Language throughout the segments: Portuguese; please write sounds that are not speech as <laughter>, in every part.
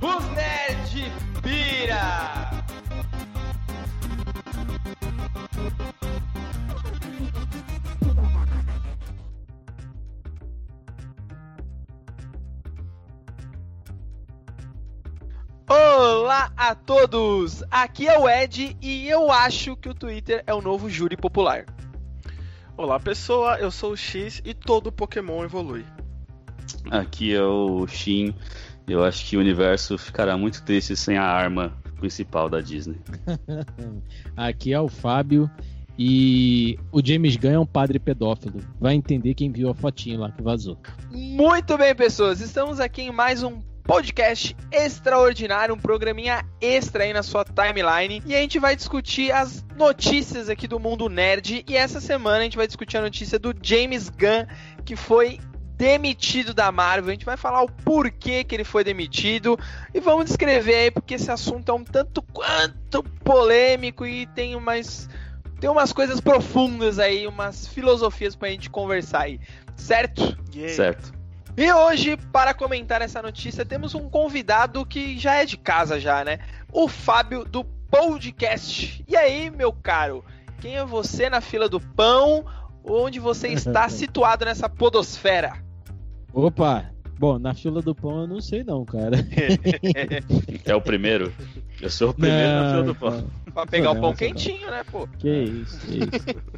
Os Nerd todos! Aqui é o Ed e eu acho que o Twitter é o novo júri popular. Olá pessoa, eu sou o X e todo Pokémon evolui. Aqui é o Shin. Eu acho que o universo ficará muito triste sem a arma principal da Disney. <laughs> Aqui é o Fábio e o James Gunn é um padre pedófilo. Vai entender quem viu a fotinha lá que vazou. Muito bem, pessoas, estamos aqui em mais um podcast extraordinário, um programinha extra aí na sua timeline. E a gente vai discutir as notícias aqui do mundo nerd. E essa semana a gente vai discutir a notícia do James Gunn, que foi demitido da Marvel. A gente vai falar o porquê que ele foi demitido e vamos descrever aí porque esse assunto é um tanto quanto polêmico e tem umas tem umas coisas profundas aí, umas filosofias pra gente conversar aí, certo? Yeah. Certo. E hoje, para comentar essa notícia, temos um convidado que já é de casa já, né? O Fábio do Podcast. E aí, meu caro, quem é você na fila do pão? Onde você <laughs> está situado nessa podosfera? Opa! Bom, na fila do pão eu não sei não, cara. <laughs> <laughs> É o primeiro? Eu sou o primeiro na fila do pão. Pra pegar o pão quentinho, né, pô? Que isso, que isso.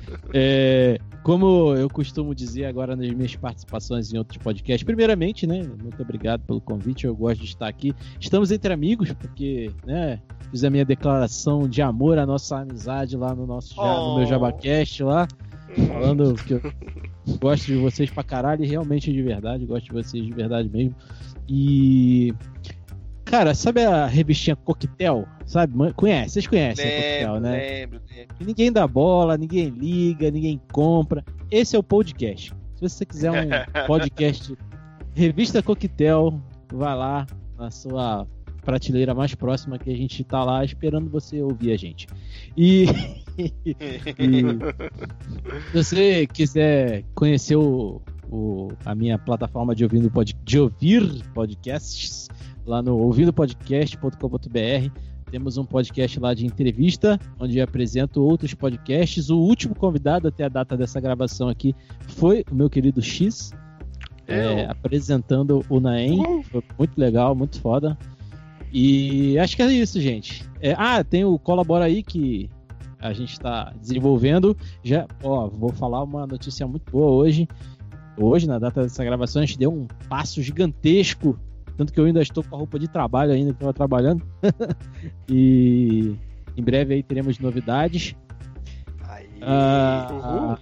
<laughs> É, como eu costumo dizer agora nas minhas participações em outros podcasts, primeiramente, né, muito obrigado pelo convite, eu gosto de estar aqui. Estamos entre amigos, porque, né, fiz a minha declaração de amor à nossa amizade lá no nosso ja- no meu Oh. JabaCast lá, falando que eu gosto de vocês pra caralho, e realmente de verdade, gosto de vocês de verdade mesmo. E Cara, sabe a revistinha Coquetel? Sabe? Conhece? Vocês conhecem a Coquetel, Lembro, né? lembro, lembro. Ninguém dá bola, ninguém liga, ninguém compra. Esse é o podcast. Se você quiser um <laughs> podcast Revista Coquetel, vai lá na sua prateleira mais próxima que a gente tá lá esperando você ouvir a gente. E, <laughs> e se você quiser conhecer o, o- a minha plataforma de, ouvindo pod, de ouvir podcasts, lá no ouvidopodcast.com.br, temos um podcast lá de entrevista, onde eu apresento outros podcasts. O último convidado até a data dessa gravação aqui foi o meu querido X, é, apresentando o Naem. Foi muito legal, muito foda. E acho que é isso, gente. É, ah, tem o Colabora aí que a gente está desenvolvendo. Já, ó, vou falar uma notícia muito boa hoje. Hoje, na data dessa gravação, a gente deu um passo gigantesco. Tanto que eu ainda estou com a roupa de trabalho ainda que estava trabalhando. <laughs> e em breve aí teremos novidades. Aí. Ah,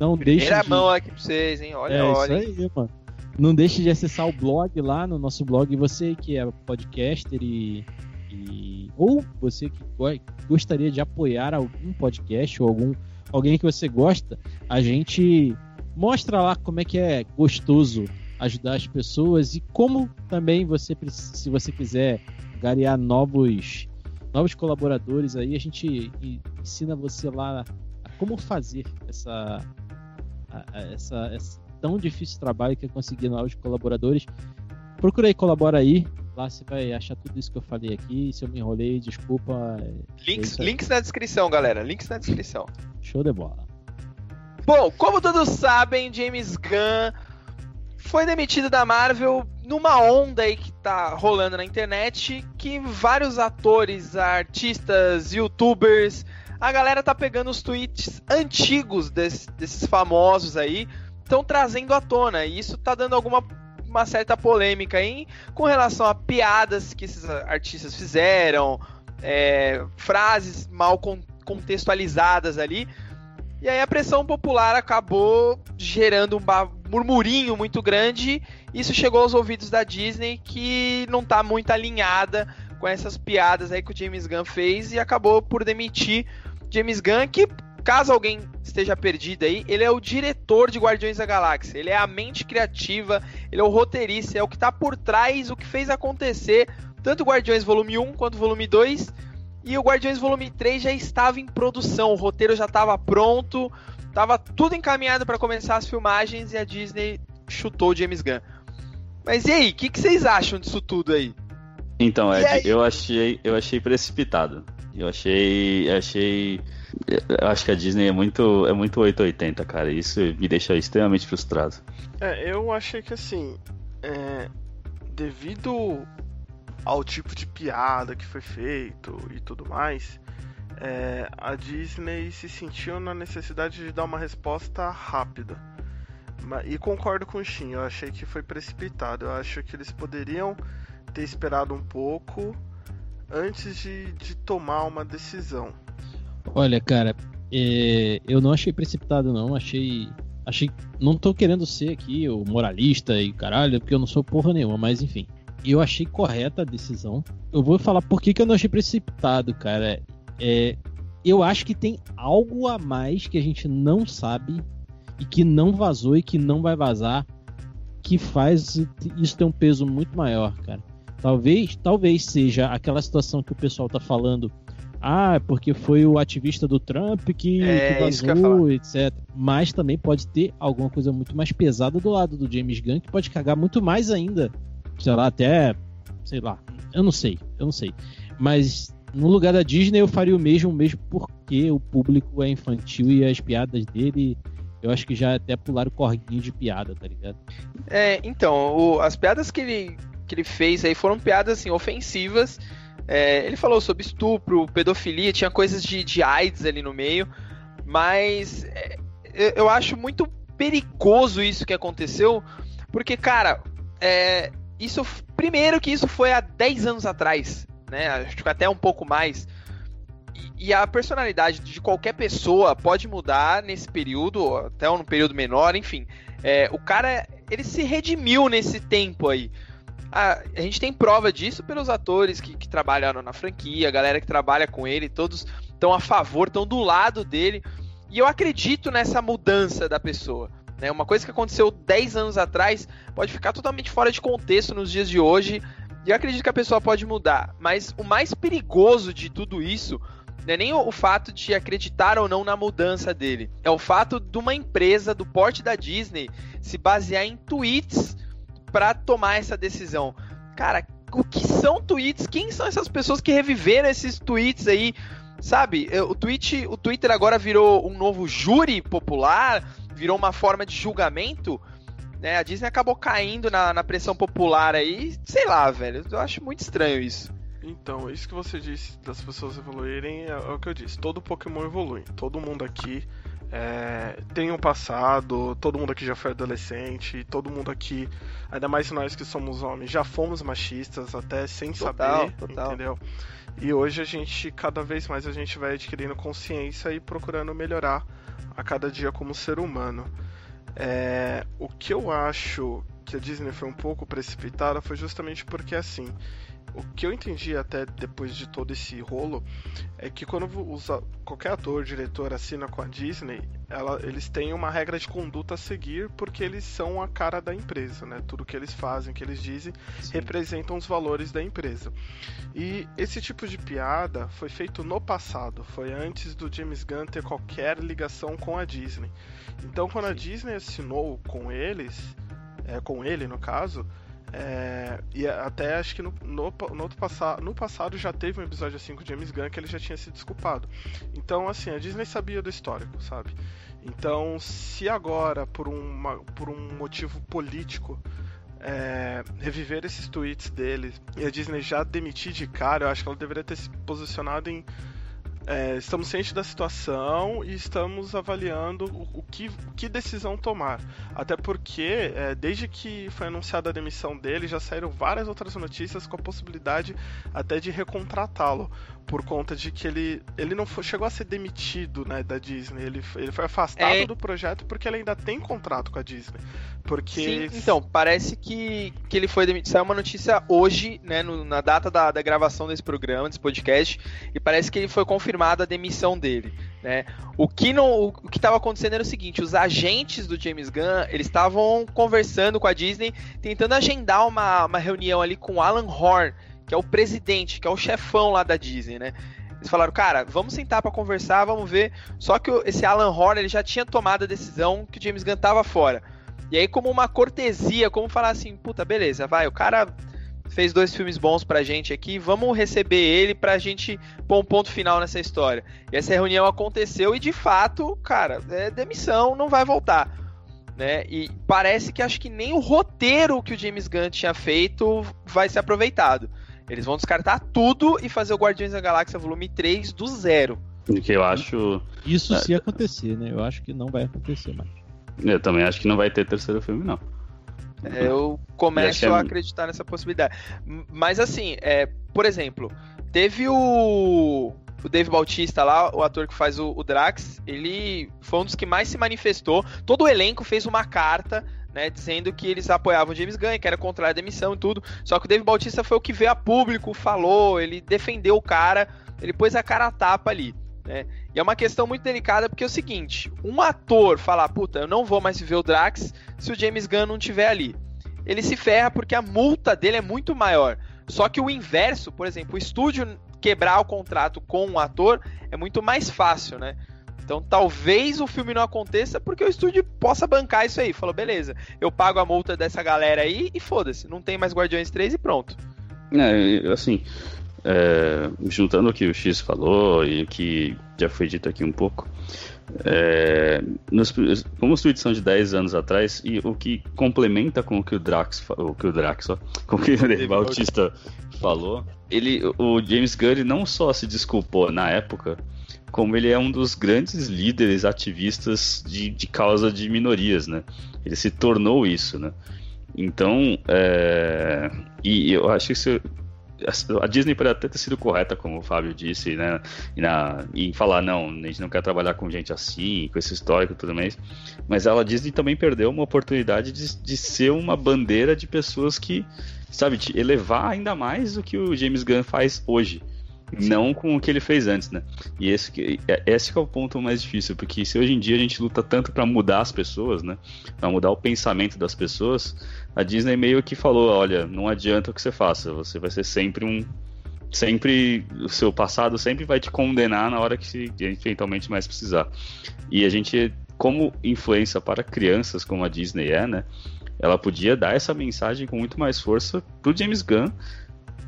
não deixe Primeira de... mão aqui pra vocês, hein? Olha, é olha. isso aí, mano. Não deixe de acessar o blog lá no nosso blog. Você que é podcaster e. e- ou você que go- gostaria de apoiar algum podcast ou algum alguém que você gosta, a gente mostra lá como é que é gostoso ajudar as pessoas e como também você, se você quiser garear novos novos colaboradores aí, a gente ensina você lá a como fazer essa a- essa, esse tão difícil trabalho que é conseguir novos colaboradores. Procura aí, colabora aí. Lá você vai achar tudo isso que eu falei aqui. Se eu me enrolei, desculpa. é Links, aí. links na descrição, galera. Links na descrição. Show de bola. Bom, como todos sabem, James Gunn foi demitido da Marvel numa onda aí que tá rolando na internet, que vários atores, artistas, youtubers, a galera tá pegando os tweets antigos des- desses famosos aí, estão trazendo à tona, e isso tá dando alguma uma certa polêmica aí com relação a piadas que esses artistas fizeram, é, frases mal con- contextualizadas ali. E aí a pressão popular acabou gerando um murmurinho muito grande. Isso chegou aos ouvidos da Disney, que não tá muito alinhada com essas piadas aí que o James Gunn fez e acabou por demitir James Gunn, que caso alguém esteja perdido aí, ele é o diretor de Guardiões da Galáxia. Ele é a mente criativa, ele é o roteirista, é o que tá por trás, o que fez acontecer tanto Guardiões Volume 1 quanto Volume 2. e o Guardiões Volume 3 já estava em produção, o roteiro já estava pronto, estava tudo encaminhado para começar as filmagens e a Disney chutou o James Gunn. Mas e aí, o que, que, vocês acham disso tudo aí? Então, Ed, eu achei, eu achei precipitado. Eu achei, achei, eu acho que a Disney é muito, é muito 880, cara. Isso me deixa extremamente frustrado. É, eu achei que assim, é, devido ao tipo de piada que foi feito e tudo mais, é, a Disney se sentiu na necessidade de dar uma resposta rápida. E concordo com o Shin, eu achei que foi precipitado. Eu acho que eles poderiam ter esperado um pouco antes de, de tomar uma decisão. Olha, cara, é, eu não achei precipitado, não. Achei. Achei. Não tô querendo ser aqui o moralista e caralho, porque eu não sou porra nenhuma, mas enfim. Eu achei correta a decisão. Eu vou falar por que, que eu não achei precipitado, cara. É, eu acho que tem algo a mais que a gente não sabe e que não vazou e que não vai vazar que faz isso ter um peso muito maior, cara. Talvez, talvez seja aquela situação que o pessoal tá falando. Ah, porque foi o ativista do Trump que, é, que vazou, etc. Mas também pode ter alguma coisa muito mais pesada do lado do James Gunn que pode cagar muito mais ainda. Sei lá, até. Sei lá. Eu não sei, eu não sei. Mas no lugar da Disney eu faria o mesmo, mesmo porque o público é infantil e as piadas dele eu acho que já até pularam o corguinho de piada, tá ligado? É, então, o, as piadas que ele, que ele fez aí foram piadas assim, ofensivas. É, ele falou sobre estupro, pedofilia, tinha coisas de, de AIDS ali no meio, mas é, eu acho muito perigoso isso que aconteceu, porque, cara, é, isso primeiro que isso foi há 10 anos atrás, né? Acho que até um pouco mais. E, a personalidade de qualquer pessoa pode mudar nesse período, até um período menor, enfim. É, o cara, ele se redimiu nesse tempo aí. A, a gente tem prova disso pelos atores que, que trabalharam na franquia, a galera que trabalha com ele, todos estão a favor, estão do lado dele. E eu acredito nessa mudança da pessoa. Né? Uma coisa que aconteceu 10 anos atrás pode ficar totalmente fora de contexto nos dias de hoje. E eu acredito que a pessoa pode mudar. Mas o mais perigoso de tudo isso não é nem o, fato de acreditar ou não na mudança dele. É o fato de uma empresa do porte da Disney se basear em tweets para tomar essa decisão. Cara, o que são tweets? Quem são essas pessoas que reviveram esses tweets aí? Sabe, o, tweet, o Twitter agora virou um novo júri popular, virou uma forma de julgamento. Né? A Disney acabou caindo na, na pressão popular aí. Sei lá, velho. Eu acho muito estranho isso. Então, isso que você disse das pessoas evoluírem é, é o que eu disse. Todo Pokémon evolui. Todo mundo aqui é, tem um passado, todo mundo aqui já foi adolescente, todo mundo aqui, ainda mais nós que somos homens, já fomos machistas até sem total, saber, total. entendeu? E hoje a gente, cada vez mais a gente vai adquirindo consciência e procurando melhorar a cada dia como ser humano. É, o que eu acho que a Disney foi um pouco precipitada foi justamente porque assim, o que eu entendi até depois de todo esse rolo é que quando usa, qualquer ator, diretor assina com a Disney, ela, eles têm uma regra de conduta a seguir porque eles são a cara da empresa, né? Tudo que eles fazem, que eles dizem, Sim. representam os valores da empresa. E esse tipo de piada foi feito no passado, foi antes do James Gunn ter qualquer ligação com a Disney. Então, quando Sim. a Disney assinou com eles, é, com ele no caso, é, e até acho que no, no, no, outro passado, no passado já teve um episódio assim com James Gunn que ele já tinha se desculpado. Então, assim, a Disney sabia do histórico, sabe? Então, se agora, por, uma, por um motivo político, é, reviver esses tweets dele e a Disney já demitir de cara, eu acho que ela deveria ter se posicionado em é, estamos cientes da situação e estamos avaliando o, o, que, que, decisão tomar. Até porque, é, desde que foi anunciada a demissão dele, já saíram várias outras notícias com a possibilidade até de recontratá-lo por conta de que ele, ele não foi, chegou a ser demitido né, da Disney. Ele, ele foi afastado é... do projeto porque ele ainda tem contrato com a Disney. Porque. Sim, então, parece que, que ele foi demitido. Saiu uma notícia hoje, né, no, na data da, da gravação desse programa, desse podcast, e parece que ele foi confirmada a demissão dele. Né? O que não, o que estava acontecendo era o seguinte: os agentes do James Gunn eles estavam conversando com a Disney, tentando agendar uma, uma reunião ali com Alan Horn, que é o presidente, que é o chefão lá da Disney, né? Eles falaram, cara, vamos sentar para conversar, vamos ver. Só que esse Alan Horner ele já tinha tomado a decisão que o James Gunn tava fora. E aí, como uma cortesia, como falar assim, puta, beleza, vai, o cara fez dois filmes bons pra gente aqui, vamos receber ele pra gente pôr um ponto final nessa história. E essa reunião aconteceu e de fato, cara, é demissão, não vai voltar. Né? E parece que acho que nem o roteiro que o James Gunn tinha feito vai ser aproveitado. Eles vão descartar tudo e fazer o Guardiões da Galáxia volume 3 do zero. Que eu acho. Isso se acontecer, né? Eu acho que não vai acontecer mais. Eu também acho que não vai ter terceiro filme, não. Eu começo a acreditar nessa possibilidade. Mas assim, é, por exemplo, teve o, o Dave Bautista lá, o ator que faz o, o, Drax, ele foi um dos que mais se manifestou. Todo o elenco fez uma carta. Né, dizendo que eles apoiavam James Gunn, que era contra a demissão e tudo. Só que o Dave Bautista foi o que veio a público, falou, ele defendeu o cara, ele pôs a cara a tapa ali. Né? É uma questão muito delicada porque é o seguinte: um ator falar, puta, eu não vou mais ver o Drax se o James Gunn não estiver ali. Ele se ferra porque a multa dele é muito maior. Só que o inverso, por exemplo, o estúdio quebrar o contrato com um ator é muito mais fácil, né? Então talvez o filme não aconteça porque o estúdio possa bancar isso aí. Falou, beleza, eu pago a multa dessa galera aí e foda-se, não tem mais Guardiões 3 e pronto. É, assim, é, juntando o que o X falou e o que já foi dito aqui um pouco, é, nos, como os tweets são de 10 anos atrás, e o que complementa com o que o Drax, o que o Drax, ó, com o que o Bautista falou, ele, o James Gunn não só se desculpou na época, como ele é um dos grandes líderes ativistas de, de causa de minorias, né? Ele se tornou isso, né? Então, é, e eu acho que isso a Disney pode até ter sido correta, como o Fábio disse, né? E na, em falar, não, a gente não quer trabalhar com gente assim, com esse histórico e tudo mais. Mas ela, a Disney também perdeu uma oportunidade de, de ser uma bandeira de pessoas que, sabe, de elevar ainda mais o que o James Gunn faz hoje. Sim. Não com o que ele fez antes, né? E esse que, é, esse que é o ponto mais difícil, porque se hoje em dia a gente luta tanto para mudar as pessoas, né? Para mudar o pensamento das pessoas, a Disney meio que falou, olha, não adianta o que você faça, você vai ser sempre um sempre o seu passado sempre vai te condenar na hora que se eventualmente mais precisar. E a gente como influência para crianças como a Disney é, né? Ela podia dar essa mensagem com muito mais força pro James Gunn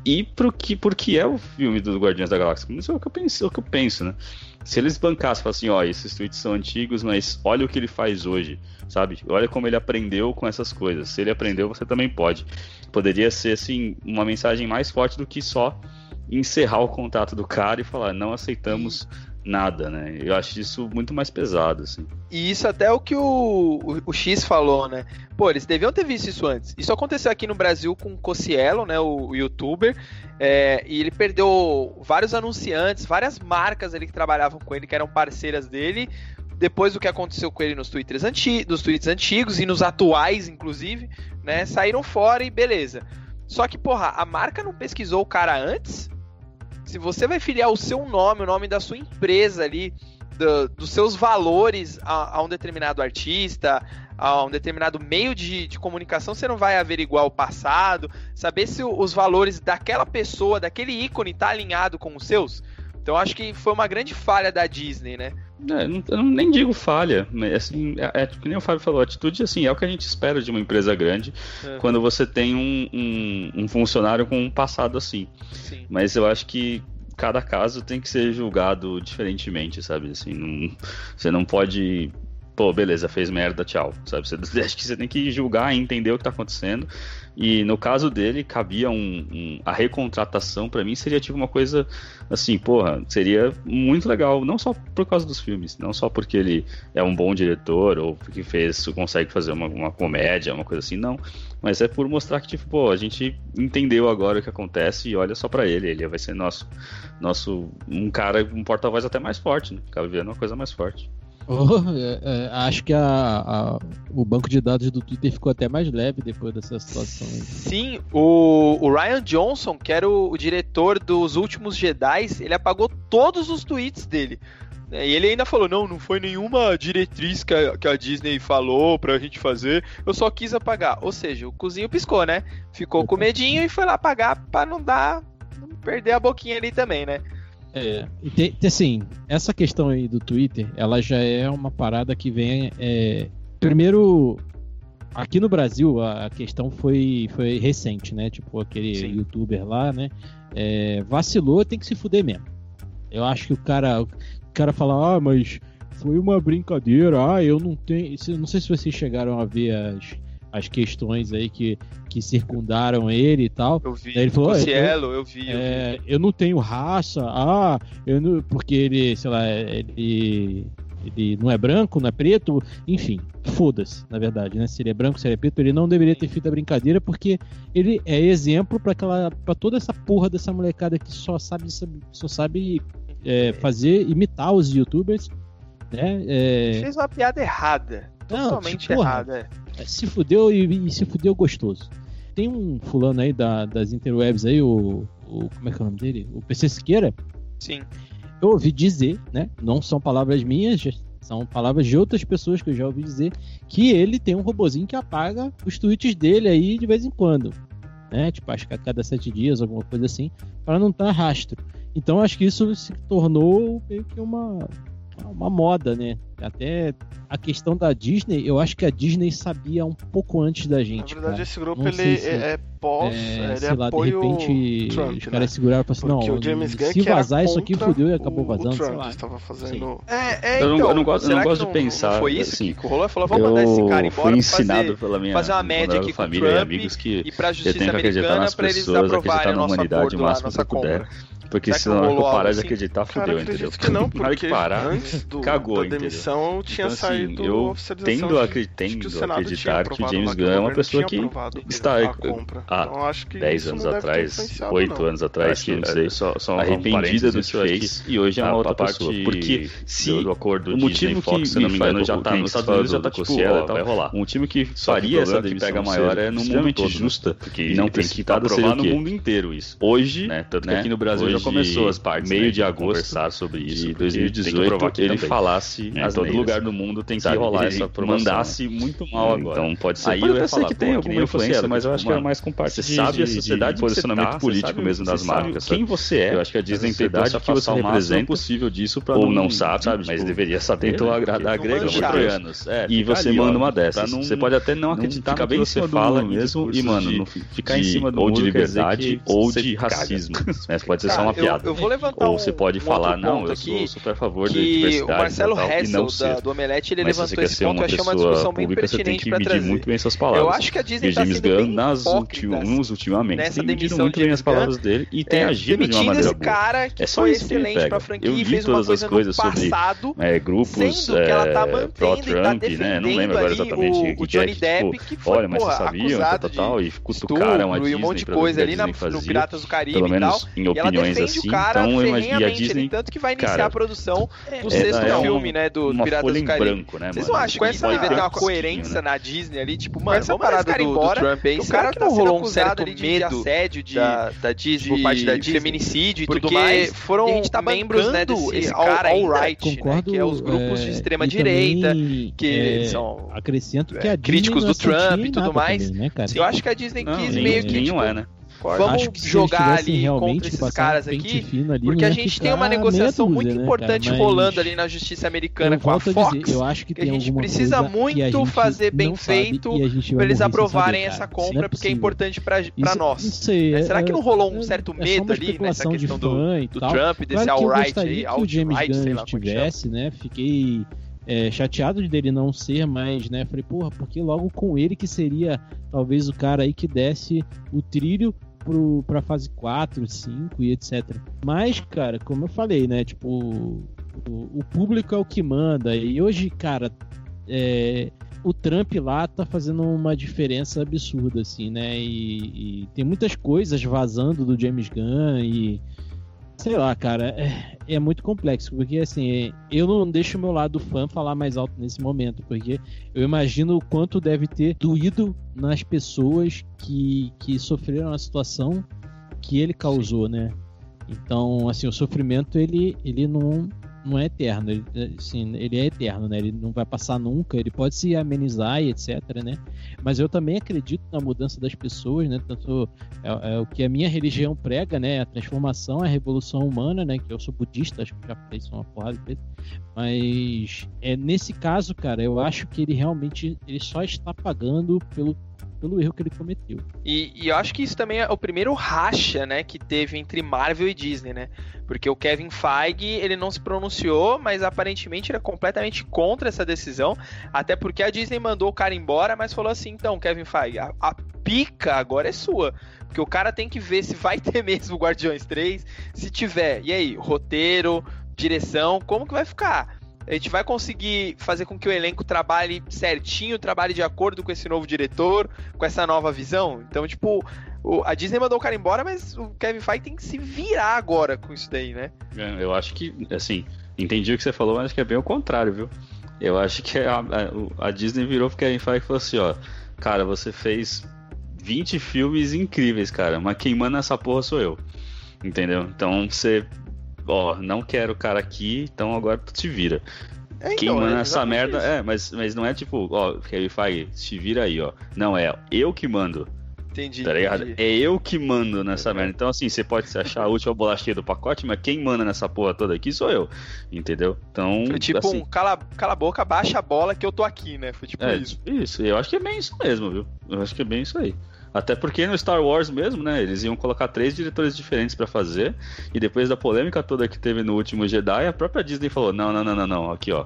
e pro que, porque é o filme do Guardiões da Galáxia. Isso é o que eu penso, é o que eu penso né? Se eles bancassem, assim, ó, esses tweets são antigos, mas olha o que ele faz hoje, sabe? Olha como ele aprendeu com essas coisas. Se ele aprendeu, você também pode. Poderia ser, assim, uma mensagem mais forte do que só encerrar o contato do cara e falar, não aceitamos nada, né? Eu acho isso muito mais pesado, assim. E isso até é o que o, o, o, X falou, né? Pô, eles deviam ter visto isso antes. Isso aconteceu aqui no Brasil com o Cocielo, né? O, o youtuber. É, e ele perdeu vários anunciantes, várias marcas ali que trabalhavam com ele, que eram parceiras dele. Depois do que aconteceu com ele nos twitters, anti, nos tweets antigos e nos atuais, inclusive, né? Saíram fora e beleza. Só que, porra, a marca não pesquisou o cara antes se você vai filiar o seu nome, o nome da sua empresa ali, do, dos seus valores a, a, um determinado artista, a um determinado meio de, de, comunicação, você não vai averiguar o passado, saber se os valores daquela pessoa, daquele ícone, tá alinhado com os seus. Então acho que foi uma grande falha da Disney, né? É, não, eu nem digo falha, mas assim, é, é, que nem o Fábio falou, atitude assim, é o que a gente espera de uma empresa grande é. quando você tem um, um, um, funcionário com um passado assim. Sim. Mas eu acho que cada caso tem que ser julgado diferentemente, sabe? Assim, não, você não pode pô, beleza, fez merda, tchau. Sabe? Você, <laughs> acho que você tem que julgar e entender o que tá acontecendo. E no caso dele, cabia um. um a recontratação, para mim, seria tipo uma coisa assim, porra, seria muito legal. Não só por causa dos filmes, não só porque ele é um bom diretor ou porque fez, consegue fazer uma, uma comédia, uma coisa assim, não. Mas é por mostrar que, tipo, pô, a gente entendeu agora o que acontece e olha só para ele. Ele vai ser nosso, nosso um cara, um porta-voz até mais forte, né? Vendo uma coisa mais forte. Oh, é, é, acho que a, a, o banco de dados do Twitter ficou até mais leve depois dessa situação. Aí. Sim, o, o, Ryan Johnson, que era o, o, diretor dos últimos Jedi, ele apagou todos os tweets dele. É, e ele ainda falou: não, não foi nenhuma diretriz que a, que a Disney falou pra gente fazer, eu só quis apagar. Ou seja, o cozinho piscou, né? Ficou com medinho e foi lá apagar pra não dar. não perder a boquinha ali também, né? É, e assim, essa questão aí do Twitter, ela já é uma parada que vem. É, primeiro, aqui no Brasil a, questão foi, foi recente, né? Tipo, aquele Sim. youtuber lá, né? É, vacilou, tem que se fuder mesmo. Eu acho que o cara, o cara fala, ah, mas foi uma brincadeira, ah, eu não tenho. Não sei se vocês chegaram a ver as, as questões aí que, que circundaram ele e tal. Eu vi. Daí ele falou, o "Ah, eu- Cielo, eu vi. eu vi. É, eu não tenho raça, ah, eu não, porque ele, sei lá, ele, ele não é branco, não é preto, enfim, foda-se, na verdade, né? Se ele é branco, se ele é preto, ele não deveria ter feito a brincadeira porque ele é exemplo para aquela, para toda essa porra dessa molecada que só sabe, só sabe é, fazer imitar os YouTubers, né? É, Fez uma piada errada. Não, Totalmente porra. errada. é. Se fudeu e, e se fudeu gostoso. Tem um fulano aí da- das interwebs aí, o, o- Como é que é o nome dele? O PC Siqueira. Sim. Eu ouvi dizer, né? Não são palavras minhas, são palavras de outras pessoas que eu já ouvi dizer, que ele tem um robozinho que apaga os tweets dele aí de vez em quando. Né? Tipo, acho que a cada sete dias, alguma coisa assim, para não estar rastro. Então acho que isso se tornou meio que uma, uma moda, né? Até a questão da Disney, eu acho que a Disney sabia um pouco antes da Na gente. verdade, cara. esse grupo Não ele sei se- é, é pós, É, ele sei é lá, de repente Trump, os né? caras seguraram e falaram assim, não, o James Gunn se vazar isso aqui, fudeu e acabou vazando, o sei Trump lá. estava fazendo É, é, Eu não- então, eu não gosto- eu não que gosto de pensar, foi isso assim, que rolou? Falou, vamos mandar esse cara embora fui pra ensinado fazer, pela minha fazer uma média eu aqui com o família e Trump amigos que e pra eu justiça tenho que acreditar americana nas pra eles pessoas, aprovarem acreditar na humanidade o máximo que eu puder. Porque que senão não que rolou eu parar de assim? acreditar, Cara, fudeu, eu acredito entendeu? que não, hora que porque parar, antes do, cagou, da entendeu? demissão tinha Então, assim, saído eu tendo a- de que tendo o Senado acreditar que aprovado James Gunn o é uma pessoa que aprovado está a compra. há então, acho que 10 isso anos atrás, influenciado, 8 não. anos atrás, Acho que não sei, só- só arrependida do que fez e hoje é uma A- outra pessoa. Porque se do- do acordo o motivo Disney que Fox, se não me engano, já o tá Clint nos Estados Unidos, já do tá tipo, tal. vai rolar. Um time que Só que o faria essa é que demissão pega ser maior é no mundo extremamente todo, né? justa Porque não tem que precipitada aprovar seria o no mundo inteiro isso. Hoje? Tanto que aqui no Brasil hoje, começou as partes, meio né, de agosto conversar sobre isso. de porque tem que 2018, provar aqui ele também. falasse Em as todo neiras, lugar do mundo tem que sabe? rolar Ele essa aprovação. mandasse muito mal agora. Então pode ser. Aí eu ia falar, que tem que alguma influência, mas eu acho que é mano, mais com parte de, sabe a de- sociedade de posicionamento que tá, político mesmo das marcas. quem você é, Eu acho que a Disney tentou se que você afastar o máximo possível disso pra ou não, sabe, sabe? mas Tipo, deveria saber, Tentou né? agradar gregos e troianos. É, e você manda uma dessas. você pode até não acreditar no que bem em você fala mesmo e, mano, ficar em cima do ou de liberdade que ou de racismo. Né? Pode ser só Cara, uma eu- piada. Eu, vou levantar Ou você pode um falar, não, eu sou super a favor da diversidade o Marcelo tal, Hessel da, do Omelete ele você levantou esse ponto, eu uma achei uma pessoa discussão bem você pertinente medir trazer. muito bem suas palavras. Eu acho que a Disney E tá James sendo Gunn, bem nas uns ultimamente, nessa tem medido muito bem as palavras dele e tem é, agido de uma maneira boa. cara que É só foi excelente pega. pra franquia Eu e vi fez uma todas coisa as coisas no sobre, passado, É, grupos que ela tá é, tá pró-Trump, né? Não lembro agora exatamente o Johnny que, Depp, tipo, que foi, olha, mas porra, vocês sabiam, tal, tal, e cutucaram a Disney e um monte de coisa ali a no Piratas do Caribe pelo e tal. menos em opiniões defende assim. o cara Então, eu imagino, e a ferrenhamente Disney ali, tanto que vai iniciar cara, a produção do é, sexto é um- filme, né, do Piratas folha do Caribe. branco, né, Vocês não acham que Pode isso devia ter uma um coerência né? na Disney ali? Tipo, mano, essa vamos cara do- do embora. Trump aí, o cara que tá não sendo rolou um certo medo de assédio, de, da, da Disney, de, por parte da Disney? feminicídio e tudo mais. foram a gente tá membros, né, desse all- cara alt-right, né, Concordo. que é os grupos é, de extrema direita, que é, são acrescento que é, a Disney críticos é do Trump e tudo mais. né? Eu acho que a Disney quis meio que, tipo, é, né? Vamos Acho que se eles jogar ali contra esses caras aqui, ali, porque a gente tem uma negociação muito né, importante cara? rolando ali na justiça americana eu com a volto a Fox. dizer, eu acho que, que a gente precisa muito gente fazer bem feito a gente vai pra eles aprovarem saber, essa cara. compra, é porque é importante Isso- nós. Não sei. Né? Será é- que não rolou um é- certo é medo ali nessa questão do, e do. Trump, desse Claro alt-right gostaria aí, alt-right, sei Gunn lá é estivesse, né? Fiquei é, chateado dele não ser, mas, né? Falei, porra, porque logo com ele que seria talvez o cara aí que desse o trilho pro, pra fase 4, 5 e etc. Mas, cara, como eu falei, né? Tipo, o, o público é o que manda. E hoje, cara, é, o Trump lá tá fazendo uma diferença absurda, assim, né? E, e tem muitas coisas vazando do James Gunn e. Sei lá, cara, é, é muito complexo, porque assim, eu não deixo o meu lado fã falar mais alto nesse momento, porque eu imagino o quanto deve ter doído nas pessoas que, que sofreram a situação que ele causou, né? Então, assim, o sofrimento ele, ele não, não é eterno, ele, assim, ele é eterno, né? Ele não vai passar nunca, ele pode se amenizar e etc, né? Mas eu também acredito na mudança das pessoas, né? Tanto é, é o que a minha religião prega, né? A transformação, a revolução humana, né? Que eu sou budista, acho que já falei isso uma porrada de vezes. Mas é, nesse caso, cara, eu acho que ele realmente ele só está pagando pelo pelo erro que ele cometeu. E, e, eu acho que isso também é o primeiro racha, né, que teve entre Marvel e Disney, né? Porque o Kevin Feige, ele não se pronunciou, mas aparentemente é completamente contra essa decisão, até porque a Disney mandou o cara embora, mas falou assim, então, Kevin Feige, a, a pica agora é sua. Porque o cara tem que ver se vai ter <laughs> mesmo Guardiões 3, se tiver, e aí, roteiro, direção, como que vai ficar? A gente vai conseguir fazer com que o elenco trabalhe certinho, trabalhe de acordo com esse novo diretor, com essa nova visão. Então, tipo, a Disney mandou o cara embora, mas o Kevin Feige tem que se virar agora com isso daí, né? É, eu acho que, assim, entendi o que você falou, mas acho que é bem o contrário, viu? Eu acho que a, a, a Disney virou pro Kevin Feige e falou assim, ó, cara, você fez 20 filmes incríveis, cara, mas quem manda essa porra sou eu. Entendeu? Então você ó, não quero o cara aqui, então agora tu te vira. É, Quem então, manda é essa merda. Isso. É, mas, mas não é tipo, ó, Kevin Feige, se vira aí, ó. Não, é eu que mando. Entendi. Tá ligado? Entendi. É eu que mando nessa merda. Então, assim, você pode se achar a última bolachinha do pacote, mas quem manda nessa porra toda aqui sou eu. Entendeu? Então. Foi tipo assim, um cala, cala a boca, baixa a bola que eu tô aqui, né? Foi tipo é, isso. Isso, eu acho que é bem isso mesmo, viu? Eu acho que é bem isso aí. Até porque no Star Wars mesmo, né? Eles iam colocar três diretores diferentes para fazer. E depois da polêmica toda que teve no último Jedi, a própria Disney falou: não, não, não, não, não, aqui ó.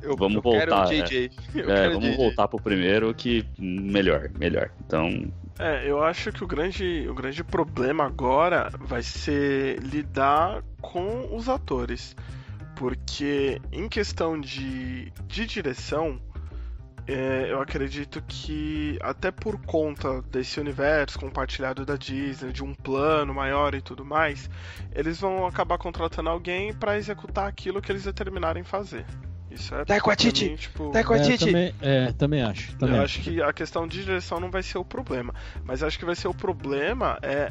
Eu, vamos eu voltar. JJ. É, <laughs> é vamos JJ. voltar pro primeiro que melhor, melhor. Então. É, eu acho que o grande, o grande problema agora vai ser lidar com os atores. Porque em questão de, de direção, é, eu acredito que até por conta desse universo compartilhado da Disney, de um plano maior e tudo mais, eles vão acabar contratando alguém para executar aquilo que eles determinarem fazer. Isso é Waititi! Tipo... É, também, é, também acho. Também eu acho. acho que a questão de direção não vai ser o problema, mas acho que vai ser o problema é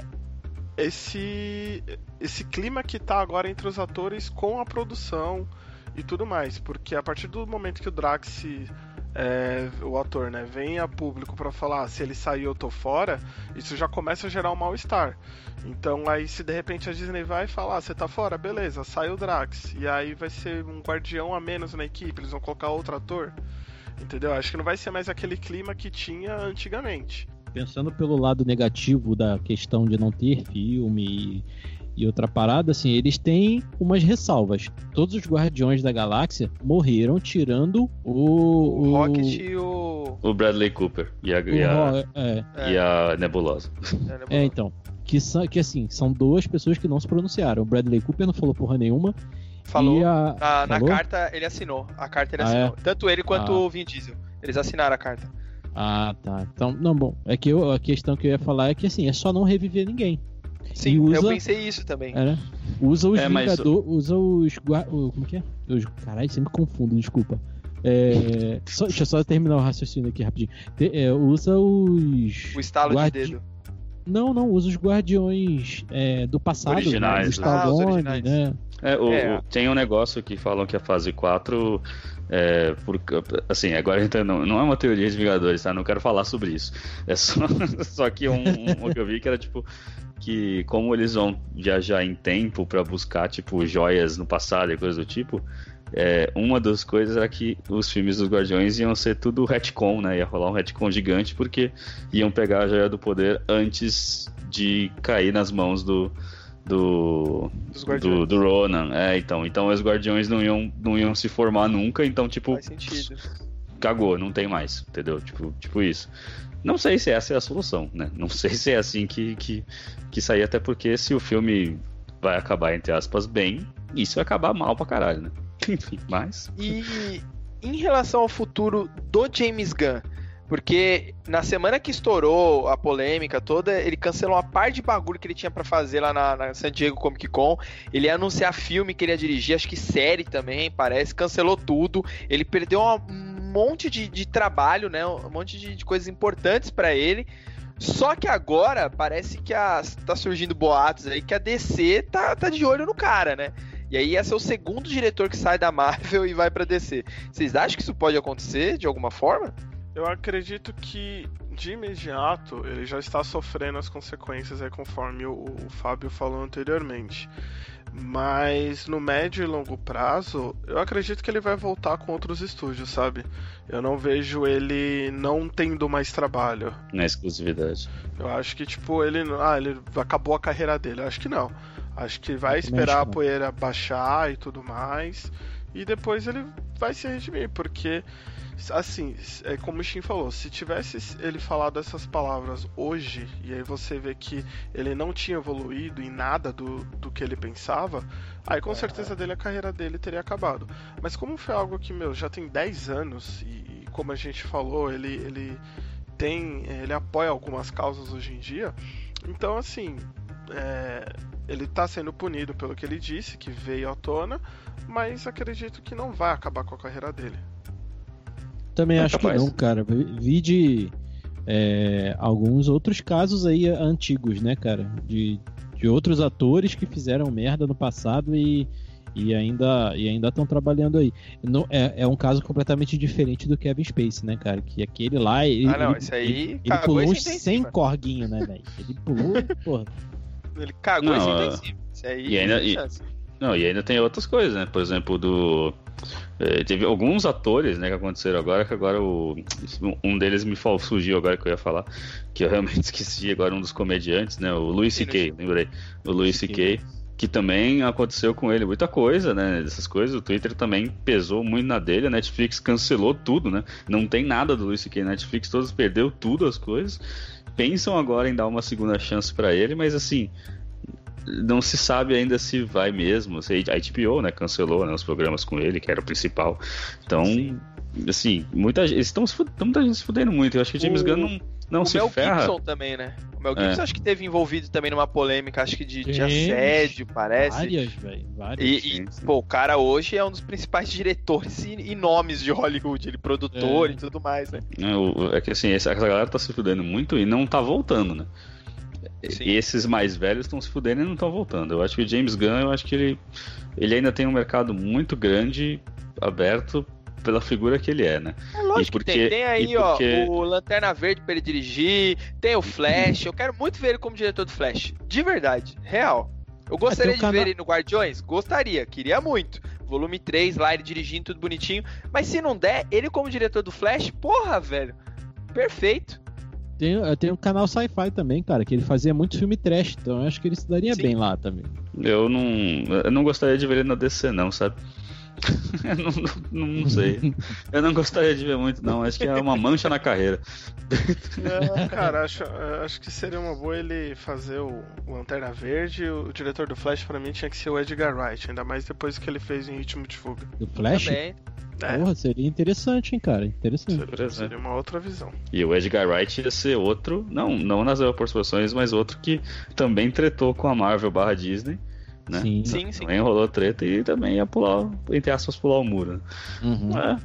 esse esse clima que tá agora entre os atores com a produção e tudo mais, porque a partir do momento que o Drax se é, o ator, né, vem a público para falar se ele saiu eu tô fora, isso já começa a gerar um mal-estar. Então aí se de repente a Disney vai falar, ah, você tá fora, beleza, sai o Drax. E aí vai ser um guardião a menos na equipe, eles vão colocar outro ator. Entendeu? Acho que não vai ser mais aquele clima que tinha antigamente. Pensando pelo lado negativo da questão de não ter filme e outra parada, assim, eles têm umas ressalvas. Todos os Guardiões da Galáxia morreram, tirando o. O, o... Rocket e o. O Bradley Cooper e a, e a, é. e a Nebulosa. É, <laughs> é, então. Que, são, que assim, são duas pessoas que não se pronunciaram. O Bradley Cooper não falou porra nenhuma. Falou. A... Na, falou? na, carta ele assinou. A carta ele ah, assinou. É? Tanto ele quanto ah. o Vin Diesel. Eles assinaram a carta. Ah, tá. Então, não, bom. É que eu, a questão que eu ia falar é que assim, é só não reviver ninguém. Sim, usa, eu pensei isso também. É, né? Usa os é, Vingadores. Mas... Usa os. Como que é? Os, caralho, sempre confundo, desculpa. É, só, deixa eu só terminar o raciocínio aqui rapidinho. é, usa os. O estalo guardi... de dedo. Não, não, usa os guardiões é, do passado. Originais, né? Stallone, ah, originais. né? É, o, é. O, tem um negócio que falam que a fase 4 é, por, assim, agora então não, é uma teoria de Vingadores, tá? Não quero falar sobre isso. É só, <laughs> só que um, um, que eu vi que era tipo que como eles vão viajar em tempo para buscar tipo joias no passado e coisas do tipo, é, uma das coisas era que os filmes dos Guardiões iam ser tudo retcon, né? Ia rolar um retcon gigante porque iam pegar a joia do poder antes de cair nas mãos do do do, do, Ronan. É, então, então os Guardiões não iam não iam se formar nunca, então tipo. Cagou, não tem mais, entendeu? Tipo, tipo isso. Não sei se essa é a solução, né? Não sei se é assim que, que, que sair, até porque se o filme vai acabar, entre aspas, bem, isso vai acabar mal pra caralho, né? <laughs> Enfim, mas. E em relação ao futuro do James Gunn, porque na semana que estourou a polêmica toda, ele cancelou uma par de bagulho que ele tinha para fazer lá na, na, San Diego Comic Con. Ele ia anunciar filme que ele ia dirigir, acho que série também, parece. Cancelou tudo. Ele perdeu um monte de, de, trabalho, né? Um monte de, de coisas importantes para ele. Só que agora parece que a, tá surgindo boatos aí que a DC tá, tá de olho no cara, né? E aí ia ser o segundo diretor que sai da Marvel <laughs> e vai pra DC. Vocês acham que isso pode acontecer de alguma forma? Eu acredito que de imediato ele já está sofrendo as consequências, aí, conforme o, o Fábio falou anteriormente. Mas no médio e longo prazo, eu acredito que ele vai voltar com outros estúdios, sabe? Eu não vejo ele não tendo mais trabalho. Na exclusividade. Eu acho que, tipo, ele. Ah, ele acabou a carreira dele. Eu acho que não. Acho que vai esperar a poeira baixar e tudo mais. E depois ele vai se redimir, porque assim, é como o Shin falou, se tivesse ele falado essas palavras hoje, e aí você vê que ele não tinha evoluído em nada do, do que ele pensava, aí com certeza dele a carreira dele teria acabado. Mas como foi algo que, meu, já tem 10 anos, e, e como a gente falou, ele, ele tem. ele apoia algumas causas hoje em dia, então assim. É, ele está sendo punido pelo que ele disse, que veio à tona, mas acredito que não vai acabar com a carreira dele. Também é acho capaz. que não, cara. Vi de é, alguns outros casos aí antigos, né, cara? De, de outros atores que fizeram merda no passado e, e ainda e ainda estão trabalhando aí. Não, é, é um caso completamente diferente do Kevin Space, né, cara? Que aquele lá. Ele, ah, não, ele, esse aí. Ele, ele pulou sem corguinho, né, velho? Ele pulou, <laughs> porra. Ele cagou não, esse Esse aí. E ainda, e, não, e ainda tem outras coisas, né? Por exemplo, do. É, teve alguns atores, né, que aconteceram agora, que agora o. Um deles me surgiu agora que eu ia falar, que eu <laughs> realmente esqueci agora, um dos comediantes, né? O Louis C.K., lembrei. O Louis C.K., que também aconteceu com ele muita coisa, né? Dessas coisas. O Twitter também pesou muito na dele, a Netflix cancelou tudo, né? Não tem nada do Louis C.K. Netflix, todos perdeu tudo as coisas. Pensam agora em dar uma segunda chance para ele, mas assim, não se sabe ainda se vai mesmo. A HBO, né, cancelou né, os programas com ele, que era o principal. Então, Sim. assim, muita gente. Estão muita gente se fudendo muito. Eu acho que o James o, Gunn não, não o se Mel ferra. Gibson também, né? O Mel Gibson é. acho que teve envolvido também numa polêmica, acho que de, de assédio, parece. Várias, velho. Várias. E, sim, sim. pô, o cara hoje é um dos principais <laughs> diretores e, e nomes de Hollywood, ele produtor é. e tudo mais, né? É, é que assim, essa, essa galera tá se fudendo muito e não tá voltando, né? Sim. E esses mais velhos estão se fudendo e não estão voltando. Eu acho que o James Gunn, eu acho que ele, ele ainda tem um mercado muito grande aberto pela figura que ele é, né? É lógico porque, que tem. Tem aí, porque... ó, o Lanterna Verde para ele dirigir, tem o Flash. Eu quero muito ver ele como diretor do Flash. De verdade, real. Eu gostaria de ver ele no Guardiões? Gostaria, queria muito. Volume 3 lá, ele dirigindo tudo bonitinho. Mas se não der, ele como diretor do Flash, porra, velho. Perfeito. Tem, tem um canal sci-fi também, cara, que ele fazia muito filme trash, então eu acho que ele se daria Sim. bem lá também. Eu não, eu não gostaria de ver ele na DC, não, sabe? <laughs> não, não, não, sei. Eu não gostaria de ver muito, não. Acho que é uma mancha na carreira. Não, <laughs> cara, acho, acho que seria uma boa ele fazer o, Lanterna Verde. O, diretor do Flash, pra mim, tinha que ser o Edgar Wright, ainda mais depois que ele fez em Ritmo de Fuga. Do Flash? Também. É. Porra, seria interessante, hein, cara. Interessante. Seria, seria, uma outra visão. E o Edgar Wright ia ser outro, não, não nas proporções, mas outro que também tretou com a Marvel barra Disney. Né? Sim, sim, sim. Também rolou treta e também ia pular, entre aspas, pular o muro. Né? Uhum. É,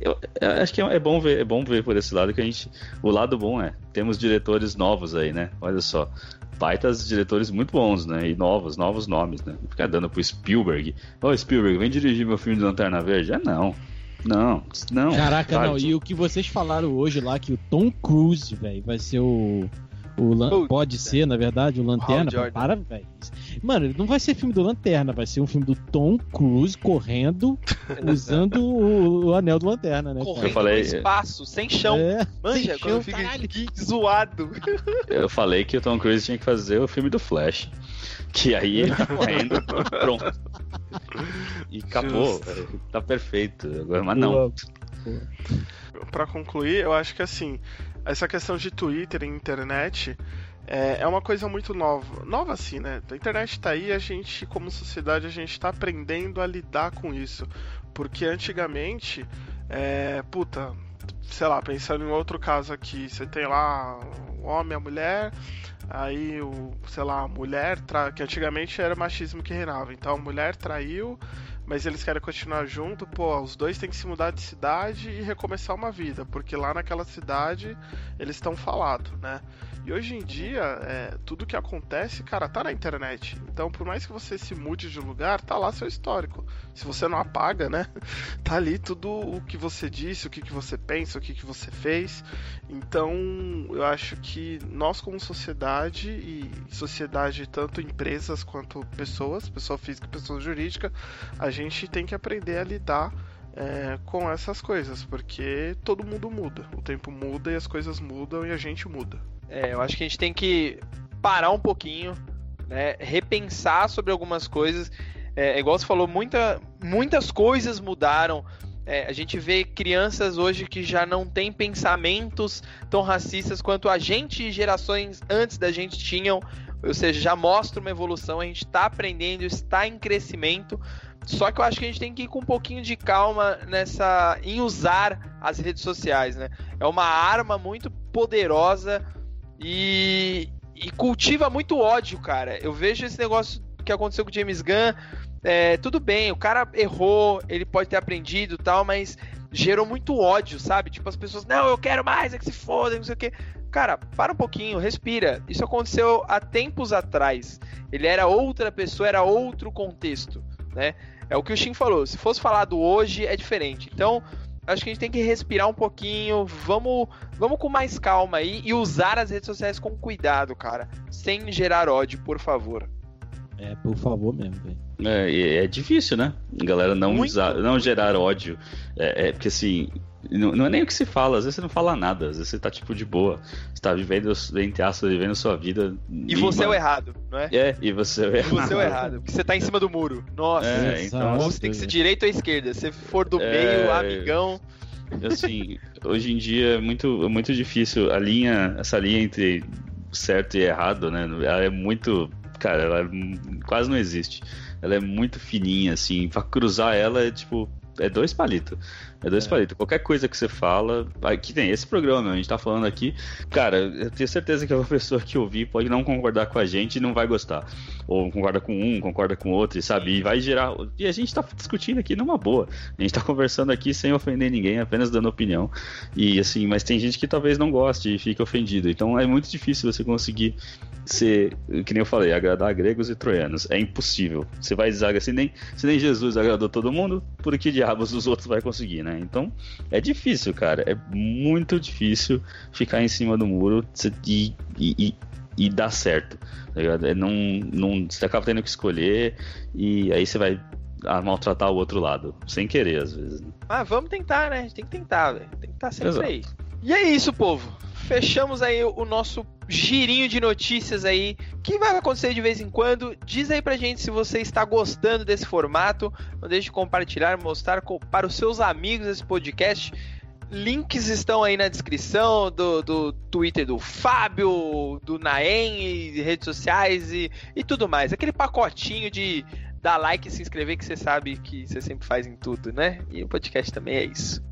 eu, eu, acho que é, é, bom ver, é bom ver por esse lado que a gente. O lado bom é, temos diretores novos aí, né? Olha só baitas diretores muito bons, né? E novos, novos nomes, né? Ficar dando pro Spielberg. Ô, oh, Spielberg, vem dirigir meu filme de Lanterna Verde? Ah, não. Não, não. Caraca, não. E o que vocês falaram hoje lá, que o Tom Cruise, velho, vai ser o. O pode ser, na verdade, o Lanterna. Para, velho. Mano, não vai ser filme do Lanterna, vai ser um filme do Tom Cruise correndo, <laughs> usando o, o, anel do Lanterna, né? Correndo eu falei, no espaço, sem chão. É, Manja, sem quando chão, fica zoado. Eu falei que o Tom Cruise tinha que fazer o filme do Flash. Que aí ele tá correndo, <laughs> pronto. E acabou, tá perfeito. Agora, mas não. Para concluir, eu acho que assim, essa questão de Twitter e internet é, é uma coisa muito nova. Nova assim, né? A internet tá aí, a gente, como sociedade, a gente tá aprendendo a lidar com isso. Porque antigamente, é, puta, sei lá, pensando em outro caso aqui, você tem lá o homem, a mulher, aí o, sei lá, a mulher, tra... que antigamente era machismo que reinava, então a mulher traiu, mas eles querem continuar junto, pô, os dois têm que se mudar de cidade e recomeçar uma vida, porque lá naquela cidade eles estão falados, né? E hoje em dia, é, tudo que acontece, cara, tá na internet. Então, por mais que você se mude de lugar, tá lá seu histórico. Se você não apaga, né? <laughs> Tá ali tudo o que você disse, o que, que você pensa, o que, que você fez. Então, eu acho que nós, como sociedade, e sociedade tanto empresas quanto pessoas, pessoa física e pessoa jurídica, a gente tem que aprender a lidar é, com essas coisas, porque todo mundo muda, o tempo muda e as coisas mudam e a gente muda. É, eu acho que a gente tem que parar um pouquinho, né, repensar sobre algumas coisas. É, igual você falou, muita, muitas coisas mudaram. É, a gente vê crianças hoje que já não têm pensamentos tão racistas quanto a gente e gerações antes da gente tinham. Ou seja, já mostra uma evolução, a gente está aprendendo, está em crescimento. Só que eu acho que a gente tem que ir com um pouquinho de calma nessa em usar as redes sociais, né? É uma arma muito poderosa e, e cultiva muito ódio, cara. Eu vejo esse negócio que aconteceu com o James Gunn. É, tudo bem, o cara errou, ele pode ter aprendido tal, mas gerou muito ódio, sabe? Tipo, as pessoas, não, eu quero mais, é que se foda, não sei o quê. Cara, para um pouquinho, respira. Isso aconteceu há tempos atrás. Ele era outra pessoa, era outro contexto, né? É o que o Shin falou. Se fosse falado hoje, é diferente. Então, acho que a gente tem que respirar um pouquinho, vamos, vamos com mais calma aí e usar as redes sociais com cuidado, cara, sem gerar ódio, por favor. É, por favor mesmo, velho. É, é difícil, né? Galera não, usar, não gerar ódio. É, é, porque assim, não, não, é nem o que se fala, às vezes você não fala nada, às vezes você tá tipo de boa. Você tá vivendo, entre aspas, vivendo sua vida. E, e você mano, é o errado, não é? É, e você é o errado. E você é o errado, porque você tá em cima do muro. Nossa, é, então, ou você tem que ser direita ou esquerda. Se for do é... meio, amigão. Assim, <laughs> hoje em dia é muito, é muito difícil a linha, essa linha entre certo e errado, né? Ela é muito. Cara, ela quase não existe. Ela é muito fininha, assim. Pra cruzar ela é tipo. É dois palitos. É dois é. palitos. Qualquer coisa que você fala. Aqui tem esse programa, a gente tá falando aqui. Cara, eu tenho certeza que a <laughs> pessoa que ouvir pode não concordar com a gente e não vai gostar. Ou concorda com um, concorda com outro, sabe? E vai gerar. E a gente tá discutindo aqui numa boa. A gente tá conversando aqui sem ofender ninguém, apenas dando opinião. E assim, mas tem gente que talvez não goste e fique ofendido. Então é muito difícil você conseguir ser, que nem eu falei, agradar gregos e troianos. É impossível. Você vai dizer se nem, se nem Jesus agradou todo mundo, por que diabos os outros vai conseguir, né? Então é difícil, cara. É muito difícil ficar em cima do muro e, e, e dar certo. Tá? É não, não, você acaba tendo que escolher e aí você vai maltratar o outro lado, sem querer, às vezes. Né? Ah, vamos tentar, né? A gente tem que tentar, velho. Tem que estar sempre Exato. aí. E é isso, povo. Fechamos aí o nosso girinho de notícias aí, que vai acontecer de vez em quando. Diz aí pra gente se você está gostando desse formato. Não deixe de compartilhar, mostrar para os seus amigos esse podcast. Links estão aí na descrição do, do Twitter do Fábio, do Naem, redes sociais e, e tudo mais. Aquele pacotinho de dar like e se inscrever que você sabe que você sempre faz em tudo, né? E o podcast também é isso.